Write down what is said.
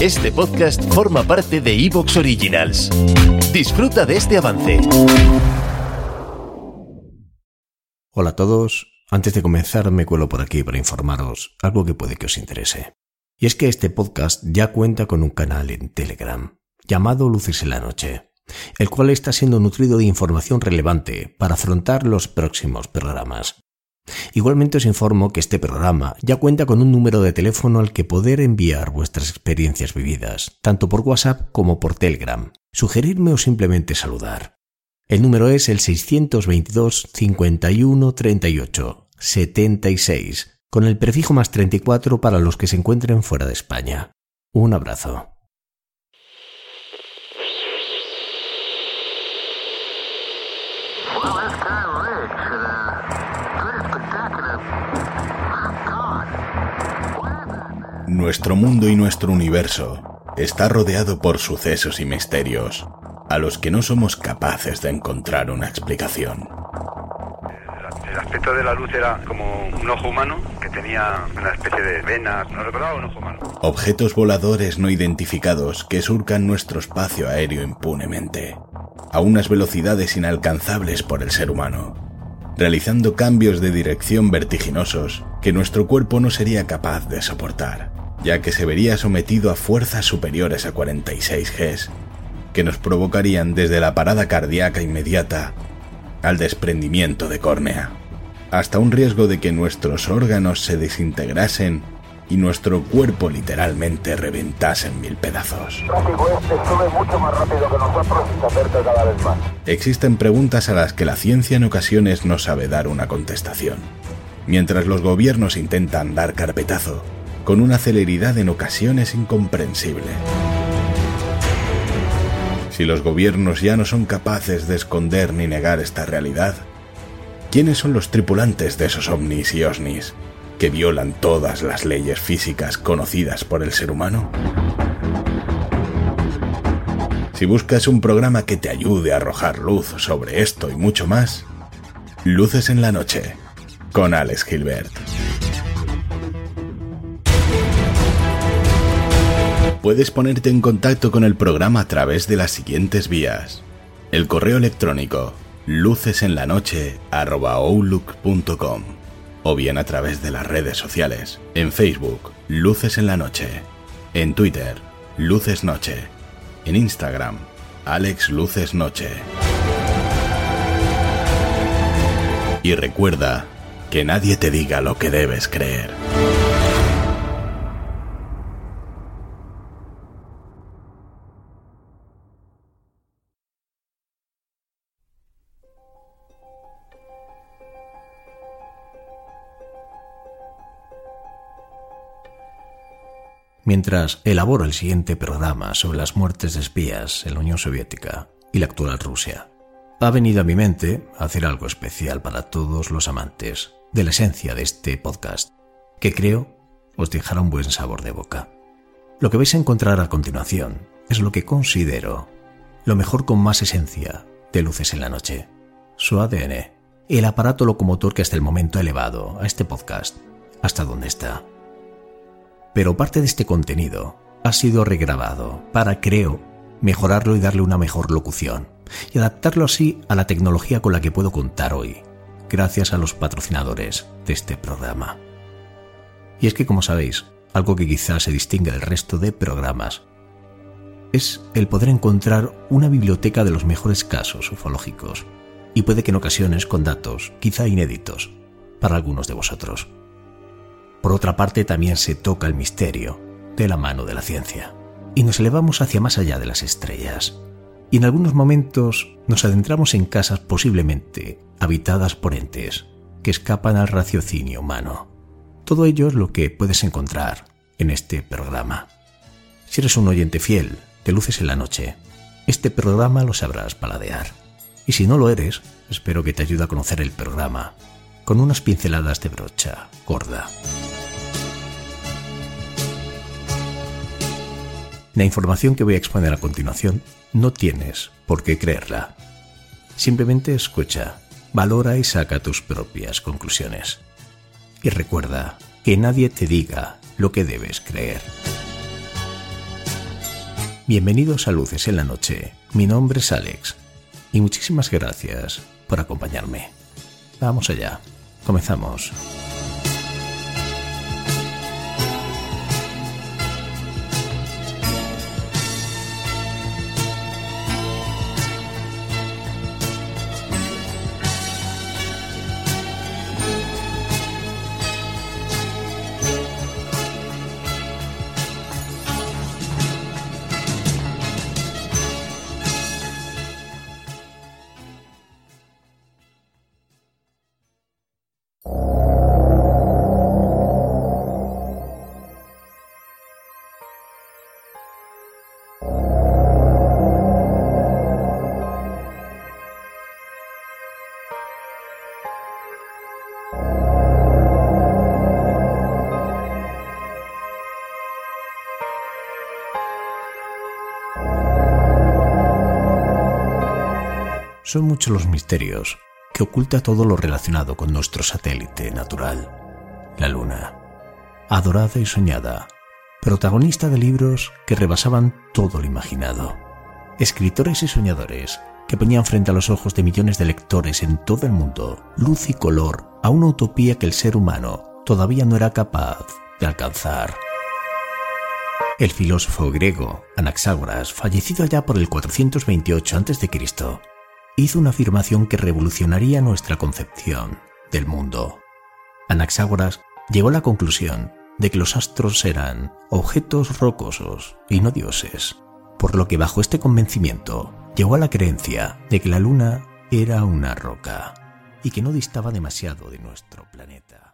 Este podcast forma parte de Evox Originals. Disfruta de este avance. Hola a todos. Antes de comenzar me cuelo por aquí para informaros algo que puede que os interese. Y es que este podcast ya cuenta con un canal en Telegram llamado Luces en la Noche, el cual está siendo nutrido de información relevante para afrontar los próximos programas. Igualmente os informo que este programa ya cuenta con un número de teléfono al que poder enviar vuestras experiencias vividas, tanto por WhatsApp como por Telegram, sugerirme o simplemente saludar. El número es el 622 51 38 76, con el prefijo más 34 para los que se encuentren fuera de España. Un abrazo. Nuestro mundo y nuestro universo está rodeado por sucesos y misterios a los que no somos capaces de encontrar una explicación. El aspecto de la luz era como un ojo humano que tenía una especie de venas, no recordaba un ojo humano. Objetos voladores no identificados que surcan nuestro espacio aéreo impunemente, a unas velocidades inalcanzables por el ser humano, realizando cambios de dirección vertiginosos que nuestro cuerpo no sería capaz de soportar, ya que se vería sometido a fuerzas superiores a 46 Gs, que nos provocarían desde la parada cardíaca inmediata al desprendimiento de córnea, hasta un riesgo de que nuestros órganos se desintegrasen y nuestro cuerpo literalmente reventase en mil pedazos. Existen preguntas a las que la ciencia en ocasiones no sabe dar una contestación, mientras los gobiernos intentan dar carpetazo con una celeridad en ocasiones incomprensible. Si los gobiernos ya no son capaces de esconder ni negar esta realidad, ¿quiénes son los tripulantes de esos ovnis y osnis que violan todas las leyes físicas conocidas por el ser humano? Si buscas un programa que te ayude a arrojar luz sobre esto y mucho más, Luces en la Noche, con Alex Gilbert. Puedes ponerte en contacto con el programa a través de las siguientes vías. El correo electrónico lucesenlanoche.outlook.com o bien a través de las redes sociales. En Facebook, Luces en la Noche. En Twitter, Luces Noche. En Instagram, Alex Luces Noche. Y recuerda que nadie te diga lo que debes creer. Mientras elaboro el siguiente programa sobre las muertes de espías en la Unión Soviética y la actual Rusia, ha venido a mi mente hacer algo especial para todos los amantes de la esencia de este podcast, que creo os dejará un buen sabor de boca. Lo que vais a encontrar a continuación es lo que considero lo mejor con más esencia de Luces en la Noche, su ADN, el aparato locomotor que hasta el momento ha elevado a este podcast hasta donde está pero parte de este contenido ha sido regrabado para, creo, mejorarlo y darle una mejor locución, y adaptarlo así a la tecnología con la que puedo contar hoy, gracias a los patrocinadores de este programa. Y es que, como sabéis, algo que quizás se distingue del resto de programas es el poder encontrar una biblioteca de los mejores casos ufológicos, y puede que en ocasiones con datos quizá inéditos para algunos de vosotros. Por otra parte, también se toca el misterio de la mano de la ciencia. Y nos elevamos hacia más allá de las estrellas. Y en algunos momentos nos adentramos en casas posiblemente habitadas por entes que escapan al raciocinio humano. Todo ello es lo que puedes encontrar en este programa. Si eres un oyente fiel de Luces en la Noche, este programa lo sabrás paladear. Y si no lo eres, espero que te ayude a conocer el programa con unas pinceladas de brocha gorda. La información que voy a exponer a continuación no tienes por qué creerla. Simplemente escucha, valora y saca tus propias conclusiones. Y recuerda que nadie te diga lo que debes creer. Bienvenidos a Luces en la Noche. Mi nombre es Alex y muchísimas gracias por acompañarme. Vamos allá. Comenzamos. Son muchos los misterios que oculta todo lo relacionado con nuestro satélite natural, la Luna. Adorada y soñada, protagonista de libros que rebasaban todo lo imaginado. Escritores y soñadores que ponían frente a los ojos de millones de lectores en todo el mundo luz y color a una utopía que el ser humano todavía no era capaz de alcanzar. El filósofo griego Anaxágoras, fallecido ya por el 428 a.C., hizo una afirmación que revolucionaría nuestra concepción del mundo. Anaxágoras llegó a la conclusión de que los astros eran objetos rocosos y no dioses, por lo que bajo este convencimiento llegó a la creencia de que la luna era una roca y que no distaba demasiado de nuestro planeta.